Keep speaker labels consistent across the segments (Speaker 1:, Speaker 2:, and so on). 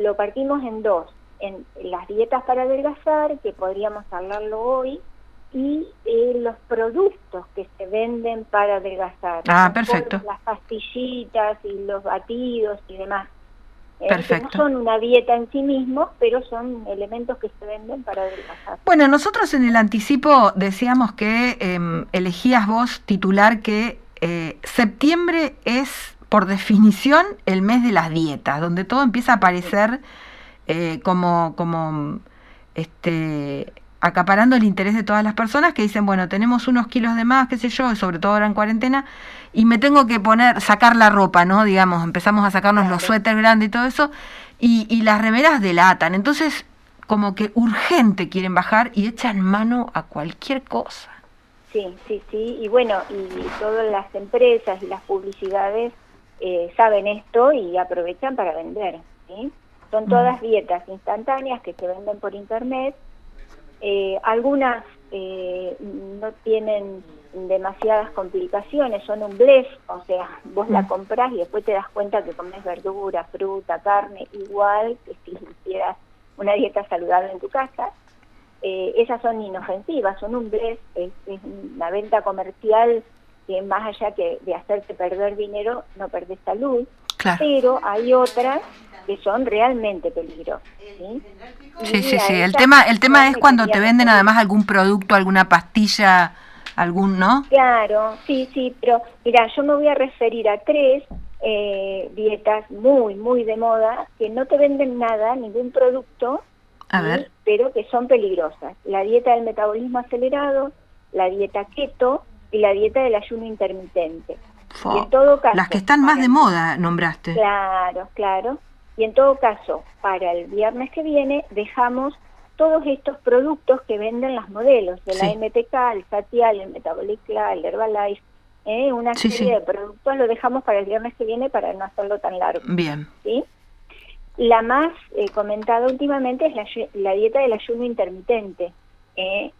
Speaker 1: lo partimos en dos, en las dietas para adelgazar, que podríamos hablarlo hoy, y eh, los productos que se venden para adelgazar.
Speaker 2: Ah, perfecto.
Speaker 1: Las pastillitas y los batidos y demás.
Speaker 2: Eh, perfecto.
Speaker 1: no son una dieta en sí mismos, pero son elementos que se venden para adelgazar.
Speaker 2: Bueno, nosotros en el anticipo decíamos que em, elegías vos titular que eh, septiembre es por definición el mes de las dietas, donde todo empieza a aparecer como, como este, acaparando el interés de todas las personas que dicen, bueno, tenemos unos kilos de más, qué sé yo, sobre todo ahora en cuarentena, y me tengo que poner, sacar la ropa, ¿no? Digamos, empezamos a sacarnos los suéteres grandes y todo eso, y, y las remeras delatan. Entonces, como que urgente quieren bajar y echan mano a cualquier cosa.
Speaker 1: Sí, sí, sí, y bueno, y todas las empresas y las publicidades eh, saben esto y aprovechan para vender, ¿sí? Son todas dietas instantáneas que se venden por internet eh, algunas eh, no tienen demasiadas complicaciones, son un blef, o sea, vos la mm. compras y después te das cuenta que comes verdura, fruta, carne, igual que si hicieras una dieta saludable en tu casa. Eh, esas son inofensivas, son un blef, es, una venta comercial que más allá que de hacerte perder dinero, no perdés salud. Pero hay otras que son realmente peligrosas. ¿sí?
Speaker 2: Sí, sí, sí. El tema, el tema es cuando te venden además algún producto, alguna pastilla, algún, ¿no?
Speaker 1: Claro, sí, sí, pero mira, yo me voy a referir a tres eh, dietas muy, muy de moda que no te venden nada, ningún producto,
Speaker 2: a ver.
Speaker 1: pero que son peligrosas. La dieta del metabolismo acelerado, la dieta keto y la dieta del ayuno intermitente.
Speaker 2: Y en todo caso, Las que están más de moda, nombraste.
Speaker 1: Claro, claro. Y en todo caso, para el viernes que viene dejamos todos estos productos que venden las modelos de la MTK, el Satial, el Metabolic el Herbalife, ¿eh? una serie de productos lo dejamos para el viernes que viene para no hacerlo tan largo.
Speaker 2: Bien.
Speaker 1: ¿sí? La más eh, comentada últimamente es la, dieta del ayuno intermitente. ¿eh?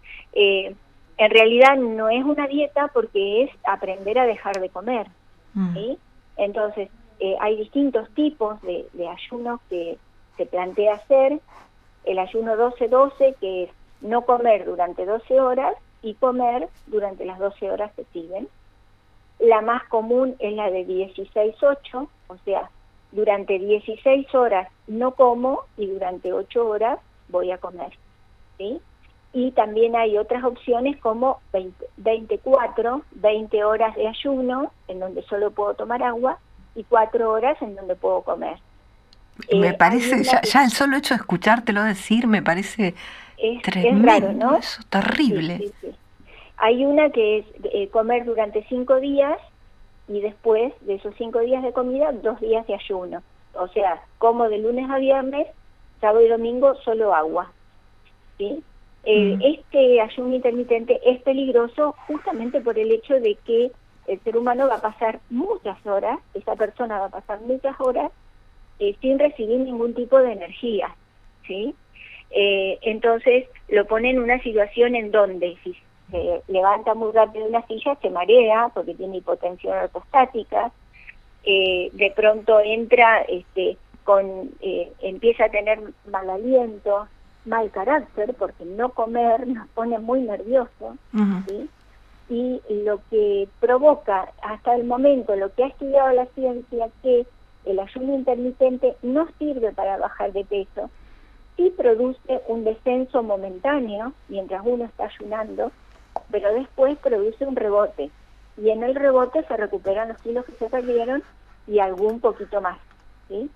Speaker 1: En realidad no es una dieta porque es aprender a dejar de comer. Mm. ¿sí? Entonces, eh, hay distintos tipos de, ayunos que se plantea hacer. El ayuno 12-12, que es no comer durante 12 horas y comer durante las 12 horas que siguen. La más común es la de 16-8, o sea, durante 16 horas no como y durante 8 horas voy a comer. ¿sí? Y también hay otras opciones como 24, 20 horas de ayuno, en donde solo puedo tomar agua, y cuatro horas en donde puedo comer.
Speaker 2: Me eh, parece, ya, el solo hecho de escuchártelo decir me parece
Speaker 1: es, tremendo, ¿no?
Speaker 2: Eso, terrible.
Speaker 1: Hay una que es eh, comer durante cinco días y después de esos cinco días de comida, dos días de ayuno. O sea, como de lunes a viernes, sábado y domingo solo agua. ¿sí? Eh, mm. Este ayuno intermitente es peligroso justamente por el hecho de que el ser humano va a pasar muchas horas, esa persona va a pasar muchas horas eh, sin recibir ningún tipo de energía, ¿sí? Eh, entonces lo pone en una situación en donde si se levanta muy rápido una silla se marea porque tiene hipotensión ortostática, de pronto entra este, con, empieza a tener mal aliento, mal carácter porque no comer nos pone muy nervioso, ¿sí? y lo que provoca hasta el momento, lo que ha estudiado la ciencia, que el ayuno intermitente no sirve para bajar de peso, sí produce un descenso momentáneo mientras uno está ayunando, pero después produce un rebote. Y en el rebote se recuperan los kilos que se perdieron y algún poquito más. ¿sí?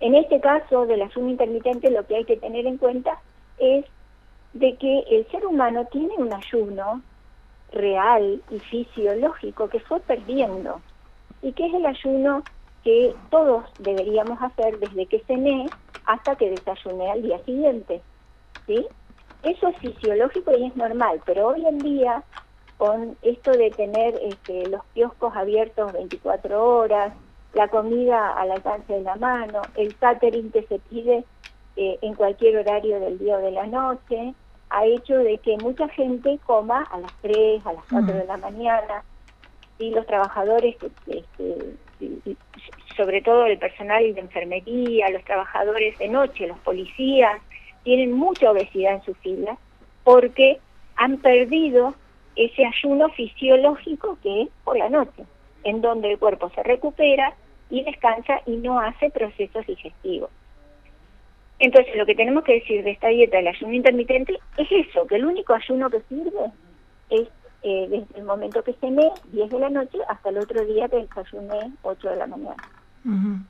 Speaker 1: En este caso del ayuno intermitente lo que hay que tener en cuenta es de que el ser humano tiene un ayuno real y fisiológico que fue perdiendo y que es el ayuno que todos deberíamos hacer desde que cené hasta que desayuné al día siguiente. ¿sí? Eso es fisiológico y es normal, pero hoy en día con esto de tener este, los kioscos abiertos 24 horas, la comida al alcance de la mano, el catering que se pide eh, en cualquier horario del día o de la noche, ha hecho de que mucha gente coma a las 3, a las 4 de la mañana, y los trabajadores que, sobre todo el personal de enfermería, los trabajadores de noche, los policías, tienen mucha obesidad en sus filas porque han perdido ese ayuno fisiológico que es por la noche, en donde el cuerpo se recupera y descansa y no hace procesos digestivos. Entonces, lo que tenemos que decir de esta dieta del ayuno intermitente es eso, que el único ayuno que sirve es eh, desde el momento que cené, 10 de la noche, hasta el otro día que desayuné, 8 de la mañana.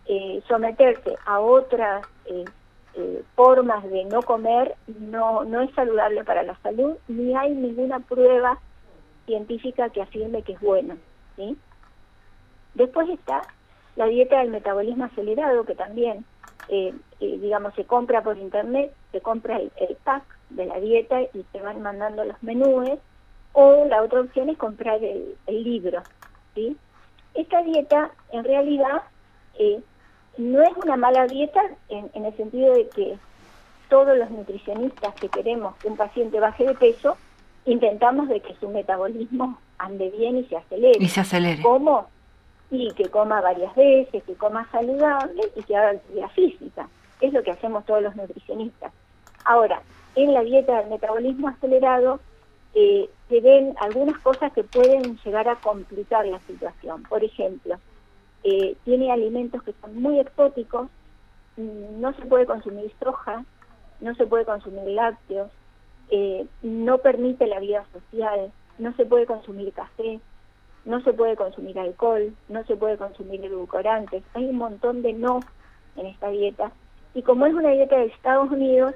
Speaker 1: Eh, someterse a otras eh, formas de no comer no, no es saludable para la salud, ni hay ninguna prueba científica que afirme que es bueno. ¿sí? Después está la dieta del metabolismo acelerado, que también, digamos, se compra por internet, se compra el, el, pack de la dieta y te van mandando los menús o la otra opción es comprar el, libro. ¿sí? Esta dieta en realidad eh, no es una mala dieta en, el sentido de que todos los nutricionistas que queremos que un paciente baje de peso, intentamos de que su metabolismo ande bien y se acelere.
Speaker 2: Y se acelere.
Speaker 1: ¿Cómo? Y que coma varias veces, que coma saludable y que haga actividad física. Es lo que hacemos todos los nutricionistas. Ahora, en la dieta del metabolismo acelerado, eh, se ven algunas cosas que pueden llegar a complicar la situación. Por ejemplo, eh, tiene alimentos que son muy exóticos, mm, no se puede consumir soja, no se puede consumir lácteos, eh, no permite la vida social, no se puede consumir café, no se puede consumir alcohol, no se puede consumir edulcorantes. Hay un montón de no en esta dieta y como es una dieta de Estados Unidos,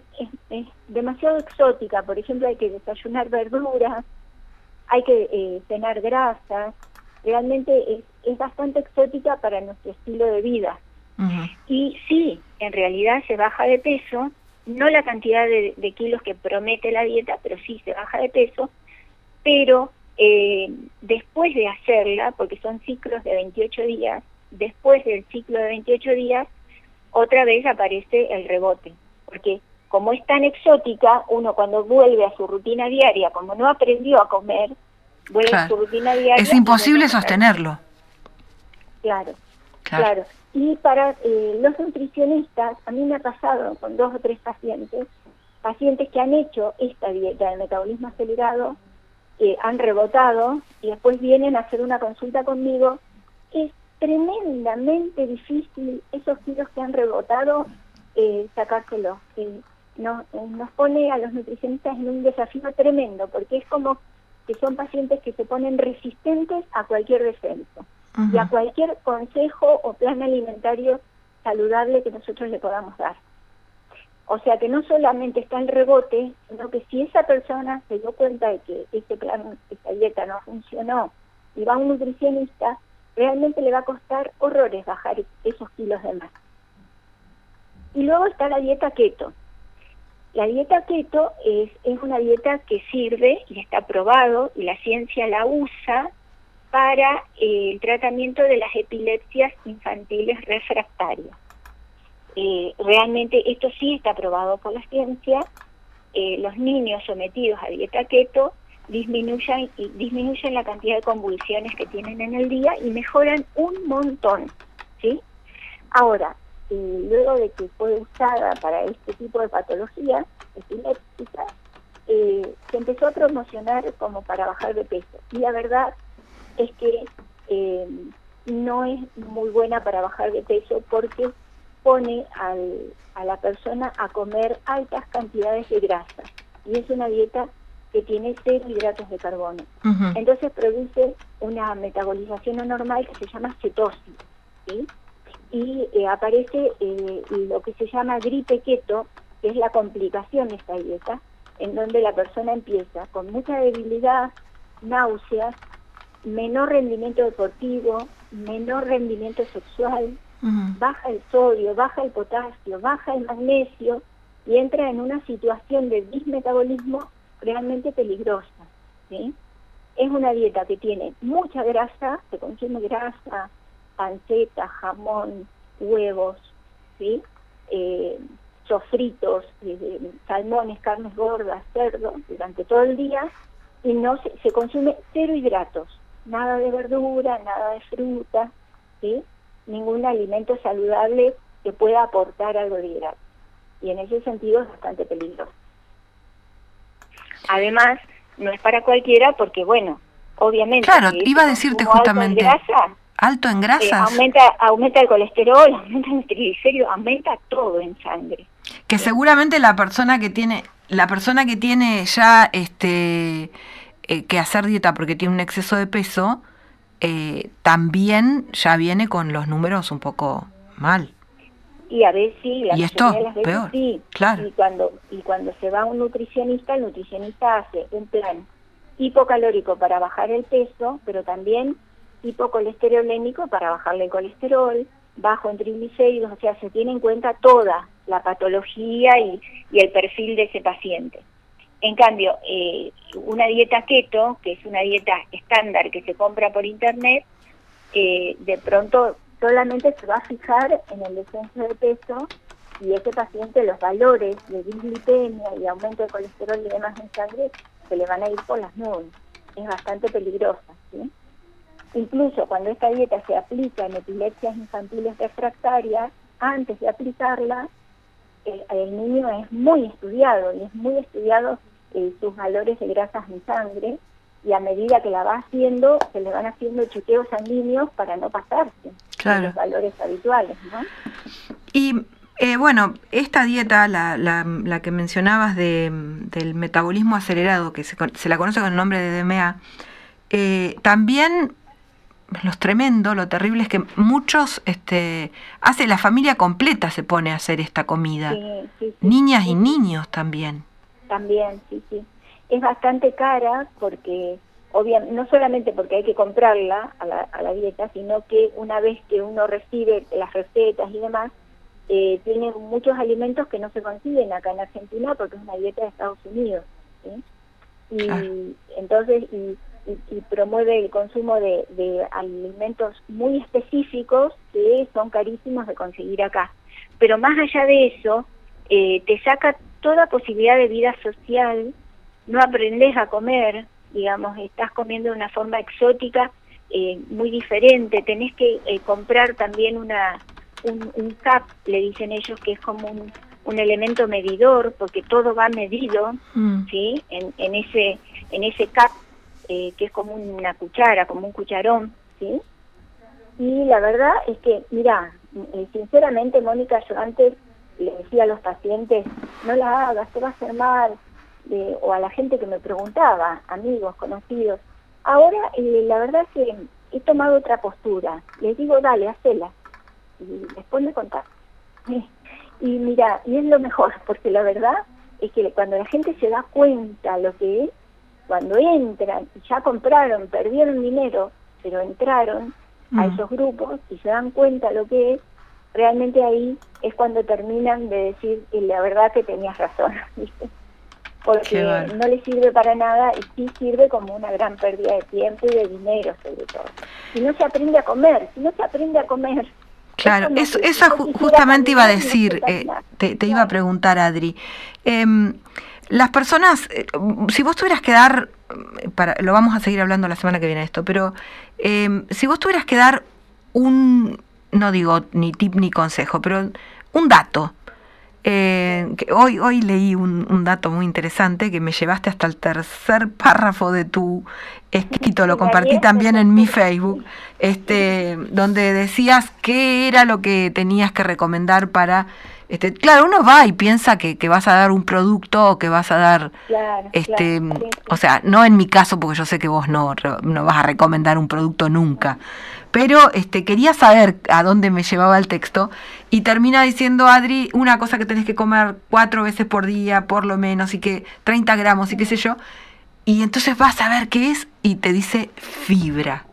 Speaker 1: es, demasiado exótica. Por ejemplo, hay que desayunar verduras, hay que eh, cenar grasas. Realmente es, bastante exótica para nuestro estilo de vida. Y sí, en realidad se baja de peso, no la cantidad de, kilos que promete la dieta, pero sí se baja de peso, pero eh, después de hacerla, porque son ciclos de 28 días, después del ciclo de 28 días, otra vez aparece el rebote, porque como es tan exótica, uno cuando vuelve a su rutina diaria, como no aprendió a comer, vuelve a su rutina diaria.
Speaker 2: Es imposible sostenerlo.
Speaker 1: Claro, claro, Y para eh, los nutricionistas, a mí me ha pasado con dos o tres pacientes, pacientes que han hecho esta dieta de metabolismo acelerado, que han rebotado y después vienen a hacer una consulta conmigo, es tremendamente difícil esos kilos que han rebotado eh, sacárselos. nos, nos pone a los nutricionistas en un desafío tremendo, porque es como que son pacientes que se ponen resistentes a cualquier descenso y a cualquier consejo o plan alimentario saludable que nosotros le podamos dar. O sea que no solamente está el rebote, sino que si esa persona se dio cuenta de que ese plan, esta dieta no funcionó y va a un nutricionista, realmente le va a costar horrores bajar esos kilos de más. Y luego está la dieta keto. La dieta keto es, una dieta que sirve y está probado y la ciencia la usa para el tratamiento de las epilepsias infantiles refractarias. Eh, realmente esto sí está probado por la ciencia. Eh, los niños sometidos a dieta keto disminuyan, y disminuyen la cantidad de convulsiones que tienen en el día y mejoran un montón, ¿sí? Ahora, luego de que fue usada para este tipo de patologías epilépticas, eh, se empezó a promocionar como para bajar de peso. Y la verdad es que eh, no es muy buena para bajar de peso porque pone al, a la persona a comer altas cantidades de grasa. Y es una dieta que tiene cero hidratos de carbono. Entonces produce una metabolización anormal que se llama cetosis. Y eh, aparece eh, lo que se llama gripe keto, que es la complicación de esta dieta, en donde la persona empieza con mucha debilidad, náuseas, menor rendimiento deportivo, menor rendimiento sexual, baja el sodio, baja el potasio, baja el magnesio y entra en una situación de dismetabolismo realmente peligrosa. ¿sí? Es una dieta que tiene mucha grasa, se consume grasa, panceta, jamón, huevos, ¿sí? Eh, sofritos, eh, salmones, carnes gordas, cerdo, durante todo el día, y no se, se, consume cero hidratos, nada de verdura, nada de fruta, ¿sí? Ningún alimento saludable que pueda aportar algo de. Y en ese sentido es bastante peligroso. Además, no es para cualquiera porque, bueno, obviamente...
Speaker 2: Claro, iba a decirte justamente... Alto en, grasa,
Speaker 1: eh, aumenta, aumenta el colesterol, aumenta el triglicéridos, aumenta todo en sangre.
Speaker 2: Que seguramente la persona que tiene, la persona que tiene ya este eh, que hacer dieta porque tiene un exceso de peso, eh, también ya viene con los números un poco mal.
Speaker 1: Y a veces sí,
Speaker 2: la y esto, peor,
Speaker 1: sí.
Speaker 2: Claro.
Speaker 1: Y cuando, y cuando se va un nutricionista, el nutricionista hace un plan hipocalórico para bajar el peso, pero también hipocolesterolémico para bajarle el colesterol, bajo en triglicéridos, o sea, se tiene en cuenta toda la patología y, y el perfil de ese paciente. En cambio, eh, una dieta keto, que es una dieta estándar que se compra por internet, eh, de pronto solamente se va a fijar en el descenso de peso y ese paciente los valores de dislipemia y aumento de colesterol y demás en sangre se le van a ir por las nubes. Es bastante peligrosa. Incluso cuando esta dieta se aplica en epilepsias infantiles refractarias, antes de aplicarla, el, el niño es muy estudiado y es muy estudiado eh, sus valores de grasas en sangre y a medida que la va haciendo se le van haciendo chequeos sanguíneos para no pasarse los valores habituales. ¿no?
Speaker 2: Y eh, bueno, esta dieta, la, la, la que mencionabas de, del metabolismo acelerado, que se, se, la conoce con el nombre de DMA, eh, también lo tremendo, lo terrible es que muchos, este, hace la familia completa se pone a hacer esta comida, niñas y niños también
Speaker 1: también, sí, sí. Es bastante cara porque, obviamente, no solamente porque hay que comprarla a la, a la dieta, sino que una vez que uno recibe las recetas y demás, eh, tiene muchos alimentos que no se consiguen acá en Argentina porque es una dieta de Estados Unidos. Y entonces, y, promueve el consumo de, de, alimentos muy específicos que son carísimos de conseguir acá. Pero más allá de eso, eh, te saca toda posibilidad de vida social, no aprendes a comer, digamos, estás comiendo de una forma exótica eh, muy diferente, tenés que eh, comprar también una un, CAP, le dicen ellos, que es como un, un elemento medidor, porque todo va medido, mm. ¿sí? En, en, ese, en ese CAP, eh, que es como una cuchara, como un cucharón, ¿sí? Y la verdad es que, mira, sinceramente, Mónica, yo antes le decía a los pacientes, no la hagas, te va a hacer mal, o a la gente que me preguntaba, amigos, conocidos. Ahora, eh, la verdad es que he tomado otra postura. Les digo, dale, hacela. Y después me contás. y mira, y es lo mejor, porque la verdad es que cuando la gente se da cuenta lo que es, cuando entran y ya compraron, perdieron dinero, pero entraron a mm. esos grupos y se dan cuenta lo que es, realmente ahí es cuando terminan de decir y la verdad que tenías razón, porque no le sirve para nada y sí sirve como una gran pérdida de tiempo y de dinero sobre todo. Si no se aprende a comer, si no se aprende a comer...
Speaker 2: Claro, eso, eso justamente iba a decir, eh, te, te, iba a preguntar Adri. Em, las personas, eh, si vos tuvieras que dar, para, lo vamos a seguir hablando la semana que viene esto, pero em, si vos tuvieras que dar un, no digo ni tip ni consejo, pero un dato. Eh, que hoy, hoy leí un, dato muy interesante que me llevaste hasta el tercer párrafo de tu escrito, lo compartí también en mi Facebook, este, donde decías qué era lo que tenías que recomendar para este, claro, uno va y piensa que, que, vas a dar un producto o que vas a dar, este, o sea, no en mi caso, porque yo sé que vos no, no vas a recomendar un producto nunca, pero este, quería saber a dónde me llevaba el texto y termina diciendo Adri una cosa que tenés que comer cuatro veces por día, por lo menos, y que 30 gramos y qué sé yo. Y entonces vas a ver qué es y te dice fibra,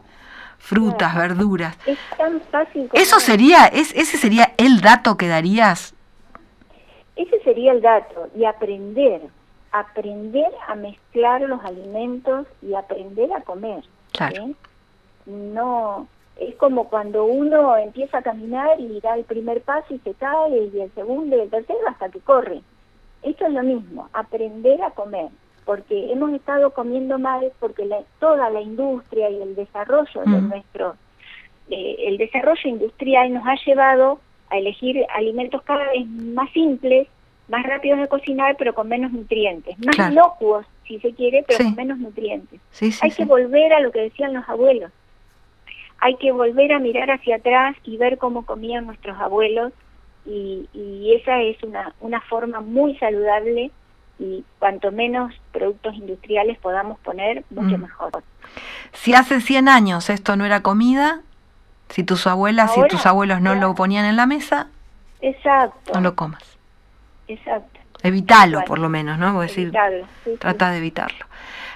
Speaker 2: frutas, verduras.
Speaker 1: Es tan fácil.
Speaker 2: Eso sería, es, ese sería el dato que darías.
Speaker 1: Ese sería el dato y aprender, aprender a mezclar los alimentos y aprender a comer.
Speaker 2: Claro.
Speaker 1: No, es como cuando uno empieza a caminar y da el primer paso y se cae, y el segundo y el tercero hasta que corre. Esto es lo mismo, aprender a comer, porque hemos estado comiendo mal porque toda la industria y el desarrollo de nuestro eh, el desarrollo industrial nos ha llevado a elegir alimentos cada vez más simples, más rápidos de cocinar, pero con menos nutrientes, más inocuos, si se quiere, pero con menos nutrientes. Hay que volver a lo que decían los abuelos. Hay que volver a mirar hacia atrás y ver cómo comían nuestros abuelos y, y esa es una, una forma muy saludable y cuanto menos productos industriales podamos poner, mucho mm. mejor.
Speaker 2: Si hace 100 años esto no era comida, si tus abuelas y tus abuelos no lo ponían en la mesa,
Speaker 1: exacto.
Speaker 2: no lo comas.
Speaker 1: Exacto.
Speaker 2: Evítalo, por lo menos, ¿no? decir, trata de evitarlo.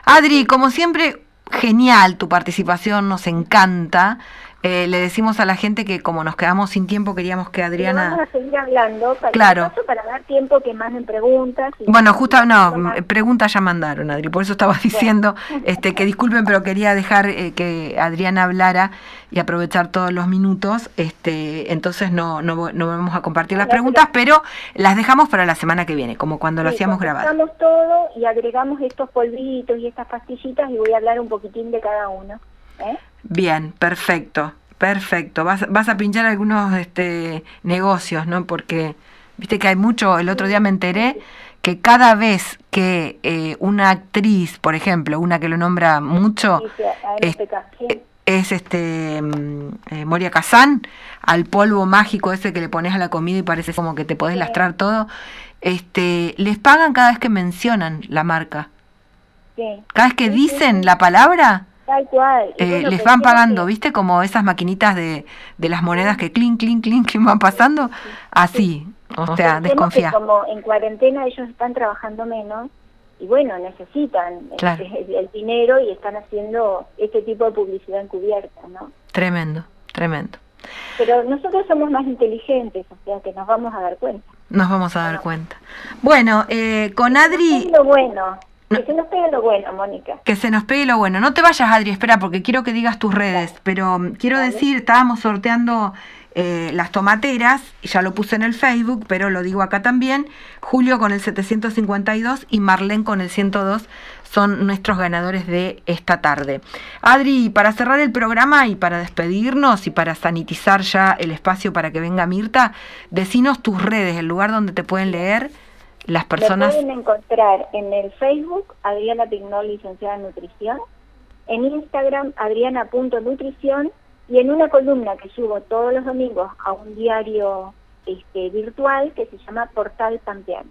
Speaker 2: Adri, como siempre, genial tu participación, nos encanta. Eh, le decimos a la gente que como nos quedamos sin tiempo queríamos que Adriana...
Speaker 1: vamos a seguir hablando para,
Speaker 2: claro.
Speaker 1: para dar tiempo que manden preguntas.
Speaker 2: bueno, justo, no, preguntas ya mandaron, Adri, por eso estaba diciendo este, que disculpen, pero quería dejar eh, que Adriana hablara y aprovechar todos los minutos, este, entonces no, no, no vamos a compartir las preguntas, pero las dejamos para la semana que viene, como cuando lo hacíamos grabado.
Speaker 1: Dejamos todo y agregamos estos polvitos y estas pastillitas y voy a hablar un poquitín de cada uno. ¿Eh?
Speaker 2: Bien, perfecto, perfecto. Vas, vas a pinchar algunos este, negocios, ¿no? Porque viste que hay mucho, el otro día me enteré que cada vez que eh, una actriz, por ejemplo, una que lo nombra mucho, es, es, este mm, eh, Moria Kazan, al polvo mágico ese que le pones a la comida y parece como que te podés lastrar todo, este, les pagan cada vez que mencionan la marca. Cada vez que dicen la palabra,
Speaker 1: Tal cual.
Speaker 2: Eh, les van pagando, ¿viste? Como esas maquinitas de, de las monedas que clink, clink, clink, que van pasando. Así, o sea, desconfía.
Speaker 1: como en cuarentena ellos están trabajando menos y bueno, necesitan este, el, dinero y están haciendo este tipo de publicidad encubierta, ¿no?
Speaker 2: Tremendo, tremendo.
Speaker 1: Pero nosotros somos más inteligentes, o sea que nos vamos a dar cuenta.
Speaker 2: Nos vamos a dar cuenta. Bueno, eh, con Adri...
Speaker 1: Lo bueno. Que se nos pegue lo bueno, Mónica.
Speaker 2: Que se nos pegue lo bueno. No te vayas, Adri, espera, porque quiero que digas tus redes. Pero mm, quiero decir, estábamos sorteando eh, las tomateras, ya lo puse en el Facebook, pero lo digo acá también. Julio con el 752 y Marlene con el 102 son nuestros ganadores de esta tarde. Adri, para cerrar el programa y para despedirnos y para sanitizar ya el espacio para que venga Mirta, decinos tus redes, el lugar donde te pueden leer las personas...
Speaker 1: Me pueden encontrar en el Facebook, Adriana Pignol, licenciada en nutrición, en Instagram, adriana.nutrición, y en una columna que subo todos los domingos a un diario este, virtual que se llama Portal Pampeano.